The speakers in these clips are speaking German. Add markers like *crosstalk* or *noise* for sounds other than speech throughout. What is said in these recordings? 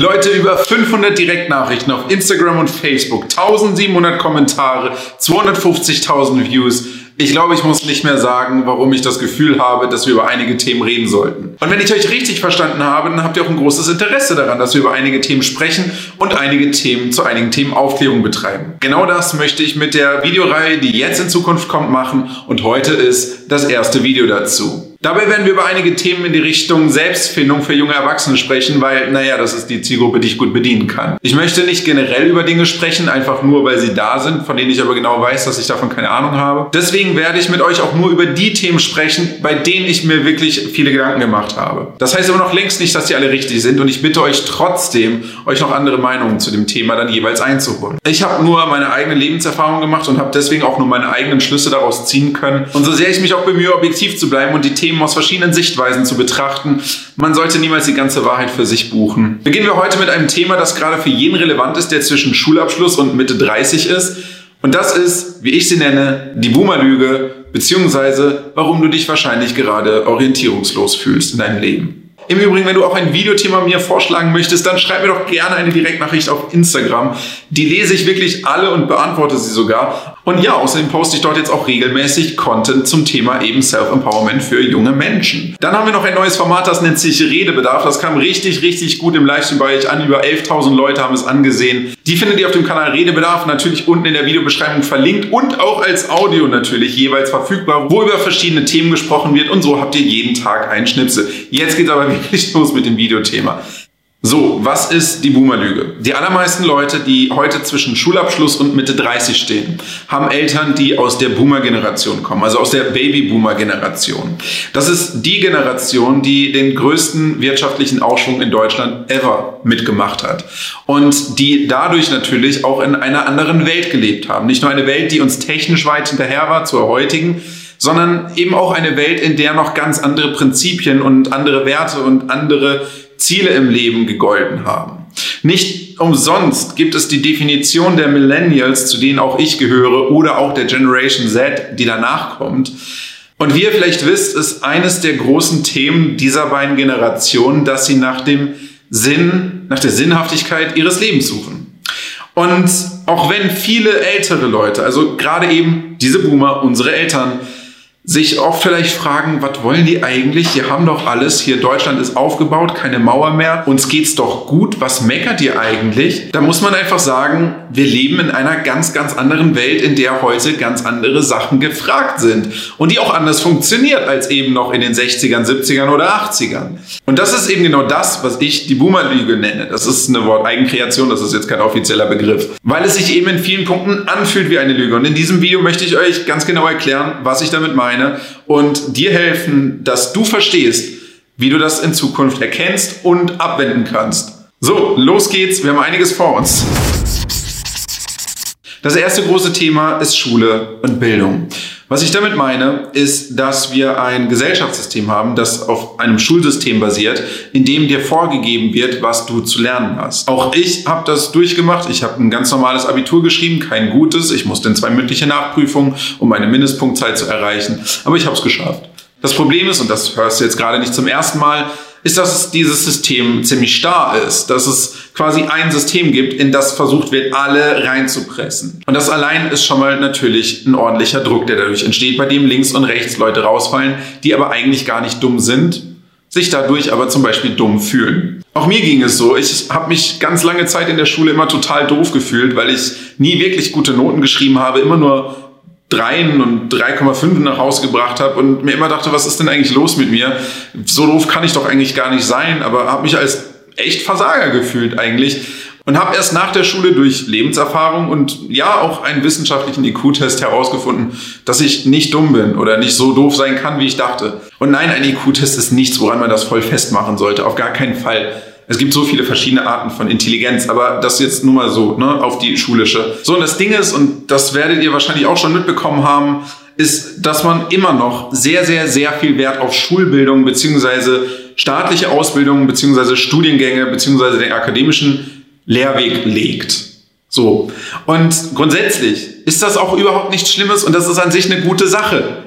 Leute, über 500 Direktnachrichten auf Instagram und Facebook, 1700 Kommentare, 250.000 Views. Ich glaube, ich muss nicht mehr sagen, warum ich das Gefühl habe, dass wir über einige Themen reden sollten. Und wenn ich euch richtig verstanden habe, dann habt ihr auch ein großes Interesse daran, dass wir über einige Themen sprechen und einige Themen zu einigen Themen Aufklärung betreiben. Genau das möchte ich mit der Videoreihe, die jetzt in Zukunft kommt, machen. Und heute ist das erste Video dazu. Dabei werden wir über einige Themen in die Richtung Selbstfindung für junge Erwachsene sprechen, weil, naja, das ist die Zielgruppe, die ich gut bedienen kann. Ich möchte nicht generell über Dinge sprechen, einfach nur, weil sie da sind, von denen ich aber genau weiß, dass ich davon keine Ahnung habe. Deswegen werde ich mit euch auch nur über die Themen sprechen, bei denen ich mir wirklich viele Gedanken gemacht habe. Das heißt aber noch längst nicht, dass die alle richtig sind und ich bitte euch trotzdem, euch noch andere Meinungen zu dem Thema dann jeweils einzuholen. Ich habe nur meine eigene Lebenserfahrung gemacht und habe deswegen auch nur meine eigenen Schlüsse daraus ziehen können. Und so sehr ich mich auch bemühe, objektiv zu bleiben und die Themen Themen aus verschiedenen Sichtweisen zu betrachten. Man sollte niemals die ganze Wahrheit für sich buchen. Beginnen wir heute mit einem Thema, das gerade für jeden relevant ist, der zwischen Schulabschluss und Mitte 30 ist. Und das ist, wie ich sie nenne, die Boomerlüge, beziehungsweise warum du dich wahrscheinlich gerade orientierungslos fühlst in deinem Leben. Im Übrigen, wenn du auch ein Videothema mir vorschlagen möchtest, dann schreib mir doch gerne eine Direktnachricht auf Instagram. Die lese ich wirklich alle und beantworte sie sogar. Und ja, außerdem poste ich dort jetzt auch regelmäßig Content zum Thema eben Self-Empowerment für junge Menschen. Dann haben wir noch ein neues Format, das nennt sich Redebedarf. Das kam richtig, richtig gut im Livestream bei euch an. Über 11.000 Leute haben es angesehen. Die findet ihr auf dem Kanal Redebedarf natürlich unten in der Videobeschreibung verlinkt und auch als Audio natürlich jeweils verfügbar, wo über verschiedene Themen gesprochen wird. Und so habt ihr jeden Tag einen Schnipsel. Jetzt geht's aber *laughs* wirklich los mit dem Videothema. So, was ist die Boomerlüge? Die allermeisten Leute, die heute zwischen Schulabschluss und Mitte 30 stehen, haben Eltern, die aus der Boomer-Generation kommen, also aus der Baby-Boomer-Generation. Das ist die Generation, die den größten wirtschaftlichen Aufschwung in Deutschland ever mitgemacht hat. Und die dadurch natürlich auch in einer anderen Welt gelebt haben. Nicht nur eine Welt, die uns technisch weit hinterher war zur heutigen, sondern eben auch eine Welt, in der noch ganz andere Prinzipien und andere Werte und andere Ziele im Leben gegolten haben. Nicht umsonst gibt es die Definition der Millennials, zu denen auch ich gehöre, oder auch der Generation Z, die danach kommt. Und wie ihr vielleicht wisst, ist eines der großen Themen dieser beiden Generationen, dass sie nach dem Sinn, nach der Sinnhaftigkeit ihres Lebens suchen. Und auch wenn viele ältere Leute, also gerade eben diese Boomer, unsere Eltern, sich oft vielleicht fragen, was wollen die eigentlich? Die haben doch alles. Hier Deutschland ist aufgebaut, keine Mauer mehr. Uns geht's doch gut. Was meckert ihr eigentlich? Da muss man einfach sagen, wir leben in einer ganz, ganz anderen Welt, in der heute ganz andere Sachen gefragt sind und die auch anders funktioniert als eben noch in den 60ern, 70ern oder 80ern. Und das ist eben genau das, was ich die Boomer-Lüge nenne. Das ist eine Wort-Eigenkreation, das ist jetzt kein offizieller Begriff. Weil es sich eben in vielen Punkten anfühlt wie eine Lüge. Und in diesem Video möchte ich euch ganz genau erklären, was ich damit meine meine und dir helfen, dass du verstehst, wie du das in Zukunft erkennst und abwenden kannst. So, los geht's, wir haben einiges vor uns. Das erste große Thema ist Schule und Bildung. Was ich damit meine, ist, dass wir ein Gesellschaftssystem haben, das auf einem Schulsystem basiert, in dem dir vorgegeben wird, was du zu lernen hast. Auch ich habe das durchgemacht. Ich habe ein ganz normales Abitur geschrieben, kein gutes. Ich musste in zwei mündliche Nachprüfungen, um meine Mindestpunktzeit zu erreichen. Aber ich habe es geschafft. Das Problem ist, und das hörst du jetzt gerade nicht zum ersten Mal, ist, dass dieses System ziemlich starr ist, dass es quasi ein System gibt, in das versucht wird, alle reinzupressen. Und das allein ist schon mal natürlich ein ordentlicher Druck, der dadurch entsteht, bei dem links und rechts Leute rausfallen, die aber eigentlich gar nicht dumm sind, sich dadurch aber zum Beispiel dumm fühlen. Auch mir ging es so. Ich habe mich ganz lange Zeit in der Schule immer total doof gefühlt, weil ich nie wirklich gute Noten geschrieben habe, immer nur Dreien und 3,5 nach Hause gebracht habe und mir immer dachte, was ist denn eigentlich los mit mir? So doof kann ich doch eigentlich gar nicht sein, aber habe mich als echt Versager gefühlt eigentlich und habe erst nach der Schule durch Lebenserfahrung und ja auch einen wissenschaftlichen IQ-Test herausgefunden, dass ich nicht dumm bin oder nicht so doof sein kann, wie ich dachte. Und nein, ein IQ-Test ist nichts, woran man das voll festmachen sollte, auf gar keinen Fall. Es gibt so viele verschiedene Arten von Intelligenz, aber das jetzt nur mal so, ne, auf die schulische. So, und das Ding ist, und das werdet ihr wahrscheinlich auch schon mitbekommen haben, ist, dass man immer noch sehr, sehr, sehr viel Wert auf Schulbildung beziehungsweise staatliche Ausbildung beziehungsweise Studiengänge beziehungsweise den akademischen Lehrweg legt. So. Und grundsätzlich ist das auch überhaupt nichts Schlimmes und das ist an sich eine gute Sache.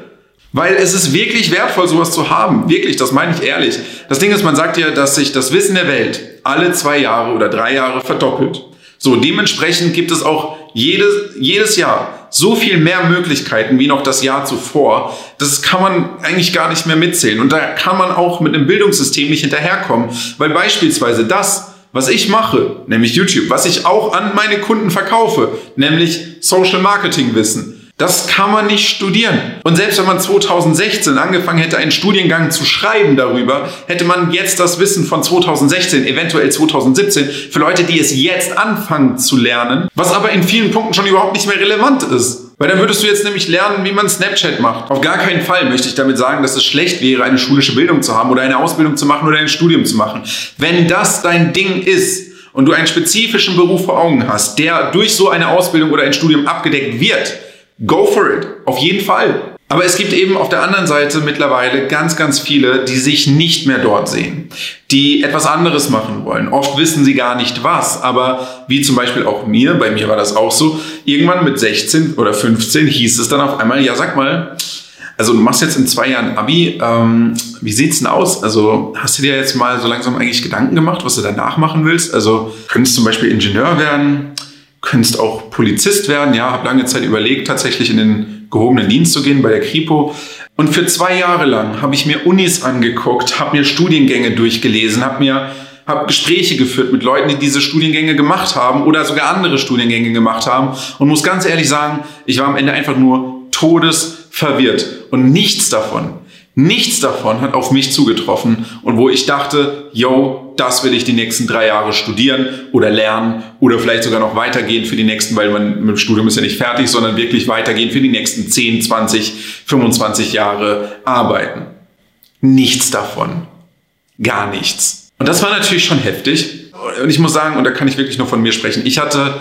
Weil es ist wirklich wertvoll, sowas zu haben. Wirklich, das meine ich ehrlich. Das Ding ist, man sagt ja, dass sich das Wissen der Welt alle zwei Jahre oder drei Jahre verdoppelt. So, dementsprechend gibt es auch jedes, jedes Jahr so viel mehr Möglichkeiten wie noch das Jahr zuvor. Das kann man eigentlich gar nicht mehr mitzählen. Und da kann man auch mit einem Bildungssystem nicht hinterherkommen. Weil beispielsweise das, was ich mache, nämlich YouTube, was ich auch an meine Kunden verkaufe, nämlich Social Marketing Wissen, das kann man nicht studieren. Und selbst wenn man 2016 angefangen hätte, einen Studiengang zu schreiben darüber, hätte man jetzt das Wissen von 2016, eventuell 2017, für Leute, die es jetzt anfangen zu lernen, was aber in vielen Punkten schon überhaupt nicht mehr relevant ist. Weil dann würdest du jetzt nämlich lernen, wie man Snapchat macht. Auf gar keinen Fall möchte ich damit sagen, dass es schlecht wäre, eine schulische Bildung zu haben oder eine Ausbildung zu machen oder ein Studium zu machen. Wenn das dein Ding ist und du einen spezifischen Beruf vor Augen hast, der durch so eine Ausbildung oder ein Studium abgedeckt wird, Go for it. Auf jeden Fall. Aber es gibt eben auf der anderen Seite mittlerweile ganz, ganz viele, die sich nicht mehr dort sehen, die etwas anderes machen wollen. Oft wissen sie gar nicht was, aber wie zum Beispiel auch mir, bei mir war das auch so, irgendwann mit 16 oder 15 hieß es dann auf einmal, ja sag mal, also du machst jetzt in zwei Jahren Abi, ähm, wie sieht's denn aus? Also hast du dir jetzt mal so langsam eigentlich Gedanken gemacht, was du danach machen willst? Also könntest du zum Beispiel Ingenieur werden? Könntest auch Polizist werden. Ja, habe lange Zeit überlegt, tatsächlich in den gehobenen Dienst zu gehen bei der Kripo. Und für zwei Jahre lang habe ich mir Unis angeguckt, habe mir Studiengänge durchgelesen, habe mir habe Gespräche geführt mit Leuten, die diese Studiengänge gemacht haben oder sogar andere Studiengänge gemacht haben und muss ganz ehrlich sagen, ich war am Ende einfach nur todesverwirrt und nichts davon Nichts davon hat auf mich zugetroffen und wo ich dachte, yo, das will ich die nächsten drei Jahre studieren oder lernen oder vielleicht sogar noch weitergehen für die nächsten, weil man mit dem Studium ist ja nicht fertig, sondern wirklich weitergehen für die nächsten 10, 20, 25 Jahre arbeiten. Nichts davon. Gar nichts. Und das war natürlich schon heftig. Und ich muss sagen, und da kann ich wirklich nur von mir sprechen, ich hatte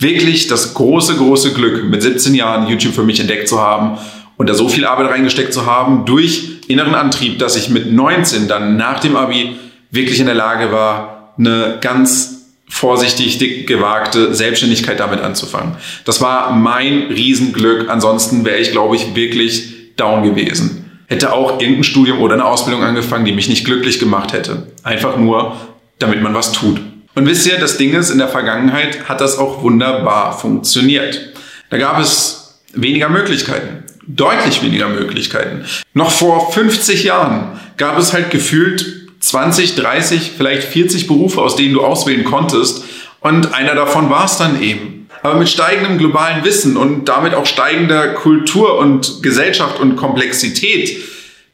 wirklich das große, große Glück, mit 17 Jahren YouTube für mich entdeckt zu haben und da so viel Arbeit reingesteckt zu haben durch inneren Antrieb, dass ich mit 19 dann nach dem Abi wirklich in der Lage war, eine ganz vorsichtig, dick gewagte Selbstständigkeit damit anzufangen. Das war mein Riesenglück. Ansonsten wäre ich, glaube ich, wirklich down gewesen. Hätte auch irgendein Studium oder eine Ausbildung angefangen, die mich nicht glücklich gemacht hätte. Einfach nur, damit man was tut. Und wisst ihr, das Ding ist, in der Vergangenheit hat das auch wunderbar funktioniert. Da gab es weniger Möglichkeiten deutlich weniger Möglichkeiten. Noch vor 50 Jahren gab es halt gefühlt 20, 30, vielleicht 40 Berufe, aus denen du auswählen konntest. Und einer davon war es dann eben. Aber mit steigendem globalen Wissen und damit auch steigender Kultur und Gesellschaft und Komplexität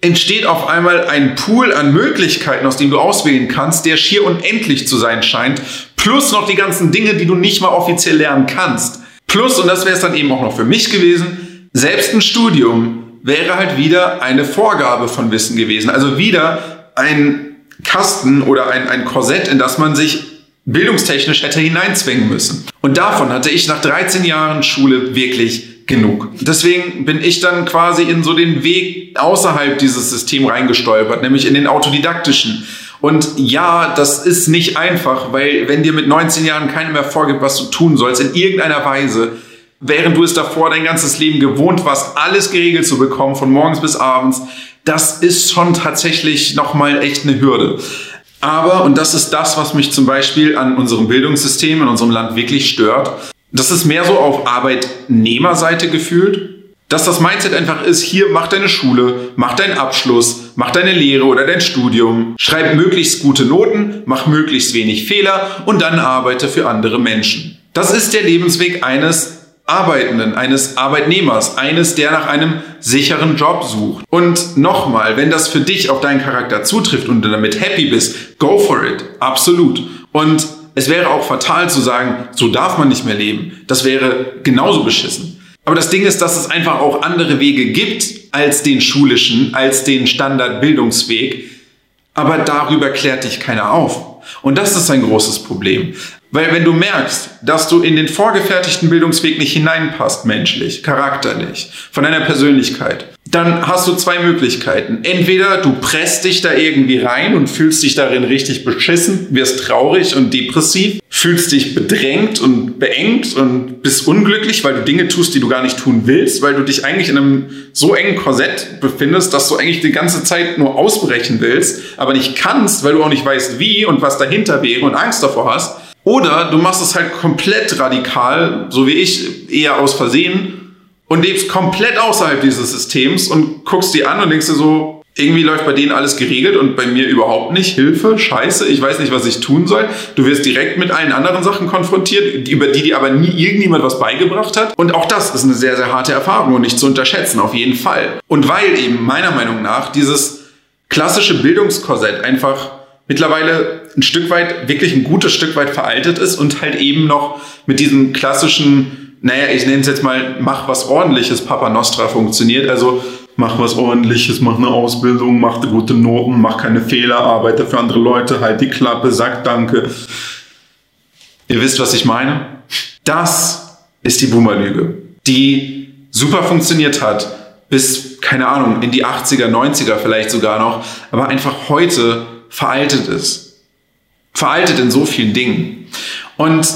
entsteht auf einmal ein Pool an Möglichkeiten, aus dem du auswählen kannst, der schier unendlich zu sein scheint. Plus noch die ganzen Dinge, die du nicht mal offiziell lernen kannst. Plus, und das wäre es dann eben auch noch für mich gewesen, selbst ein Studium wäre halt wieder eine Vorgabe von Wissen gewesen. Also wieder ein Kasten oder ein, ein Korsett, in das man sich bildungstechnisch hätte hineinzwängen müssen. Und davon hatte ich nach 13 Jahren Schule wirklich genug. Deswegen bin ich dann quasi in so den Weg außerhalb dieses Systems reingestolpert, nämlich in den autodidaktischen. Und ja, das ist nicht einfach, weil wenn dir mit 19 Jahren keiner mehr vorgibt, was du tun sollst, in irgendeiner Weise, während du es davor dein ganzes Leben gewohnt warst, alles geregelt zu bekommen, von morgens bis abends, das ist schon tatsächlich nochmal echt eine Hürde. Aber, und das ist das, was mich zum Beispiel an unserem Bildungssystem in unserem Land wirklich stört, das ist mehr so auf Arbeitnehmerseite gefühlt, dass das Mindset einfach ist, hier mach deine Schule, mach deinen Abschluss, mach deine Lehre oder dein Studium, schreib möglichst gute Noten, mach möglichst wenig Fehler und dann arbeite für andere Menschen. Das ist der Lebensweg eines Arbeitenden, eines Arbeitnehmers, eines, der nach einem sicheren Job sucht. Und nochmal, wenn das für dich auf deinen Charakter zutrifft und du damit happy bist, go for it. Absolut. Und es wäre auch fatal zu sagen, so darf man nicht mehr leben. Das wäre genauso beschissen. Aber das Ding ist, dass es einfach auch andere Wege gibt als den schulischen, als den Standardbildungsweg. Aber darüber klärt dich keiner auf. Und das ist ein großes Problem. Weil wenn du merkst, dass du in den vorgefertigten Bildungsweg nicht hineinpasst, menschlich, charakterlich, von deiner Persönlichkeit, dann hast du zwei Möglichkeiten. Entweder du presst dich da irgendwie rein und fühlst dich darin richtig beschissen, wirst traurig und depressiv, fühlst dich bedrängt und beengt und bist unglücklich, weil du Dinge tust, die du gar nicht tun willst, weil du dich eigentlich in einem so engen Korsett befindest, dass du eigentlich die ganze Zeit nur ausbrechen willst, aber nicht kannst, weil du auch nicht weißt, wie und was dahinter wäre und Angst davor hast. Oder du machst es halt komplett radikal, so wie ich, eher aus Versehen und lebst komplett außerhalb dieses Systems und guckst dir an und denkst dir so, irgendwie läuft bei denen alles geregelt und bei mir überhaupt nicht. Hilfe, scheiße, ich weiß nicht, was ich tun soll. Du wirst direkt mit allen anderen Sachen konfrontiert, über die dir aber nie irgendjemand was beigebracht hat. Und auch das ist eine sehr, sehr harte Erfahrung und nicht zu unterschätzen, auf jeden Fall. Und weil eben meiner Meinung nach dieses klassische Bildungskorsett einfach mittlerweile ein Stück weit, wirklich ein gutes Stück weit veraltet ist und halt eben noch mit diesem klassischen naja, ich nenne es jetzt mal, mach was ordentliches Papa Nostra funktioniert. Also mach was ordentliches, mach eine Ausbildung, mach gute Noten, mach keine Fehler, arbeite für andere Leute, halt die Klappe, sag Danke. Ihr wisst, was ich meine? Das ist die Boomerlüge, die super funktioniert hat, bis, keine Ahnung, in die 80er, 90er vielleicht sogar noch, aber einfach heute veraltet ist. Veraltet in so vielen Dingen. Und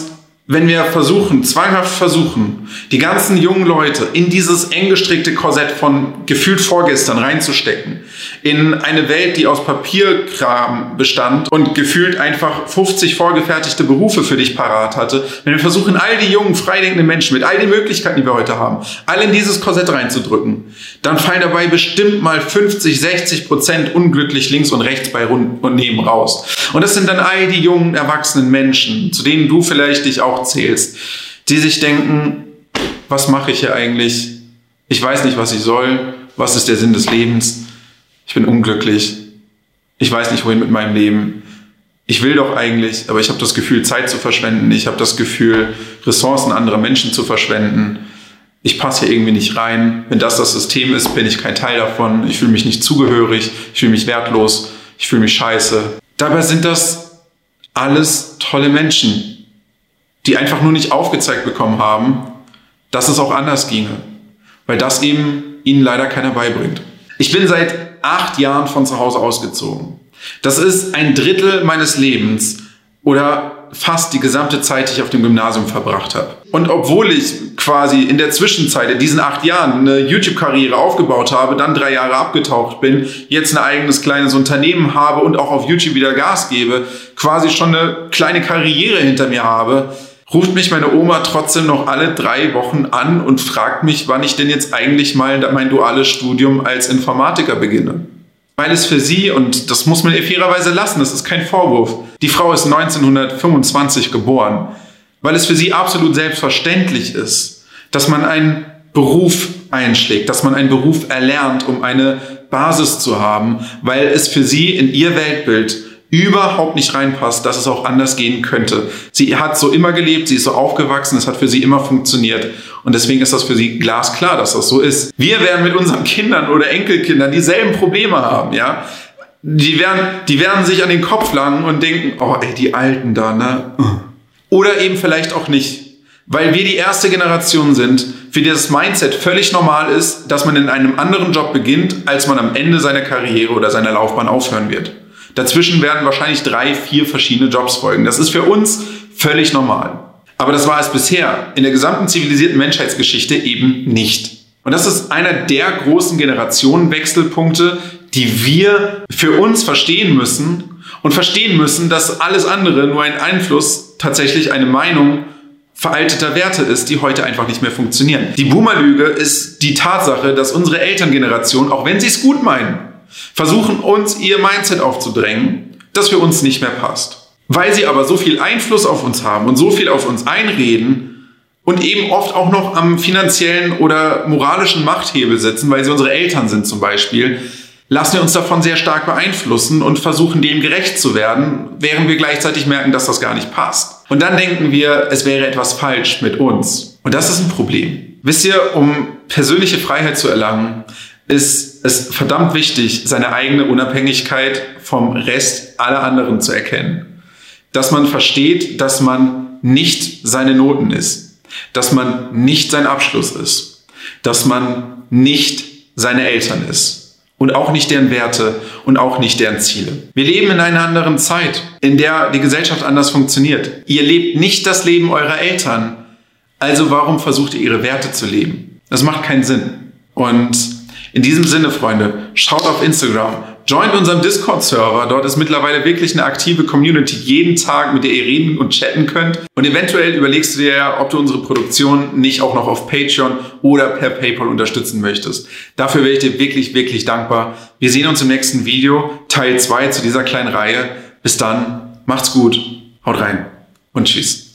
wenn wir versuchen, zwanghaft versuchen, die ganzen jungen Leute in dieses eng gestrickte Korsett von gefühlt vorgestern reinzustecken, in eine Welt, die aus Papierkram bestand und gefühlt einfach 50 vorgefertigte Berufe für dich parat hatte, wenn wir versuchen, all die jungen, freidenkenden Menschen mit all den Möglichkeiten, die wir heute haben, alle in dieses Korsett reinzudrücken, dann fallen dabei bestimmt mal 50, 60 Prozent unglücklich links und rechts bei und neben raus. Und das sind dann all die jungen, erwachsenen Menschen, zu denen du vielleicht dich auch zählst, die sich denken, was mache ich hier eigentlich? Ich weiß nicht, was ich soll. Was ist der Sinn des Lebens? Ich bin unglücklich. Ich weiß nicht, wohin mit meinem Leben. Ich will doch eigentlich, aber ich habe das Gefühl, Zeit zu verschwenden. Ich habe das Gefühl, Ressourcen anderer Menschen zu verschwenden. Ich passe hier irgendwie nicht rein. Wenn das das System ist, bin ich kein Teil davon. Ich fühle mich nicht zugehörig. Ich fühle mich wertlos. Ich fühle mich scheiße. Dabei sind das alles tolle Menschen, die einfach nur nicht aufgezeigt bekommen haben, dass es auch anders ginge. Weil das eben ihnen leider keiner beibringt. Ich bin seit acht Jahren von zu Hause ausgezogen. Das ist ein Drittel meines Lebens oder fast die gesamte Zeit, die ich auf dem Gymnasium verbracht habe. Und obwohl ich quasi in der Zwischenzeit, in diesen acht Jahren, eine YouTube-Karriere aufgebaut habe, dann drei Jahre abgetaucht bin, jetzt ein eigenes kleines Unternehmen habe und auch auf YouTube wieder Gas gebe, quasi schon eine kleine Karriere hinter mir habe, ruft mich meine Oma trotzdem noch alle drei Wochen an und fragt mich, wann ich denn jetzt eigentlich mal mein duales Studium als Informatiker beginne. Weil es für sie, und das muss man ihr fairerweise lassen, das ist kein Vorwurf, die Frau ist 1925 geboren, weil es für sie absolut selbstverständlich ist, dass man einen Beruf einschlägt, dass man einen Beruf erlernt, um eine Basis zu haben, weil es für sie in ihr Weltbild überhaupt nicht reinpasst, dass es auch anders gehen könnte. Sie hat so immer gelebt, sie ist so aufgewachsen, es hat für sie immer funktioniert. Und deswegen ist das für sie glasklar, dass das so ist. Wir werden mit unseren Kindern oder Enkelkindern dieselben Probleme haben, ja. Die werden, die werden sich an den Kopf langen und denken, oh ey, die Alten da, ne? Oder eben vielleicht auch nicht. Weil wir die erste Generation sind, für die das Mindset völlig normal ist, dass man in einem anderen Job beginnt, als man am Ende seiner Karriere oder seiner Laufbahn aufhören wird. Dazwischen werden wahrscheinlich drei, vier verschiedene Jobs folgen. Das ist für uns völlig normal. Aber das war es bisher in der gesamten zivilisierten Menschheitsgeschichte eben nicht. Und das ist einer der großen Generationenwechselpunkte, die wir für uns verstehen müssen und verstehen müssen, dass alles andere nur ein Einfluss, tatsächlich eine Meinung veralteter Werte ist, die heute einfach nicht mehr funktionieren. Die Boomerlüge ist die Tatsache, dass unsere Elterngeneration, auch wenn sie es gut meinen, versuchen uns ihr Mindset aufzudrängen, das für uns nicht mehr passt. Weil sie aber so viel Einfluss auf uns haben und so viel auf uns einreden und eben oft auch noch am finanziellen oder moralischen Machthebel sitzen, weil sie unsere Eltern sind zum Beispiel, lassen wir uns davon sehr stark beeinflussen und versuchen dem gerecht zu werden, während wir gleichzeitig merken, dass das gar nicht passt. Und dann denken wir, es wäre etwas falsch mit uns. Und das ist ein Problem. Wisst ihr, um persönliche Freiheit zu erlangen, ist es verdammt wichtig, seine eigene Unabhängigkeit vom Rest aller anderen zu erkennen. Dass man versteht, dass man nicht seine Noten ist, dass man nicht sein Abschluss ist, dass man nicht seine Eltern ist. Und auch nicht deren Werte und auch nicht deren Ziele. Wir leben in einer anderen Zeit, in der die Gesellschaft anders funktioniert. Ihr lebt nicht das Leben eurer Eltern. Also warum versucht ihr ihre Werte zu leben? Das macht keinen Sinn. Und in diesem Sinne, Freunde, schaut auf Instagram, joint unserem Discord-Server. Dort ist mittlerweile wirklich eine aktive Community jeden Tag, mit der ihr reden und chatten könnt. Und eventuell überlegst du dir ja, ob du unsere Produktion nicht auch noch auf Patreon oder per PayPal unterstützen möchtest. Dafür wäre ich dir wirklich, wirklich dankbar. Wir sehen uns im nächsten Video, Teil 2 zu dieser kleinen Reihe. Bis dann, macht's gut, haut rein und tschüss.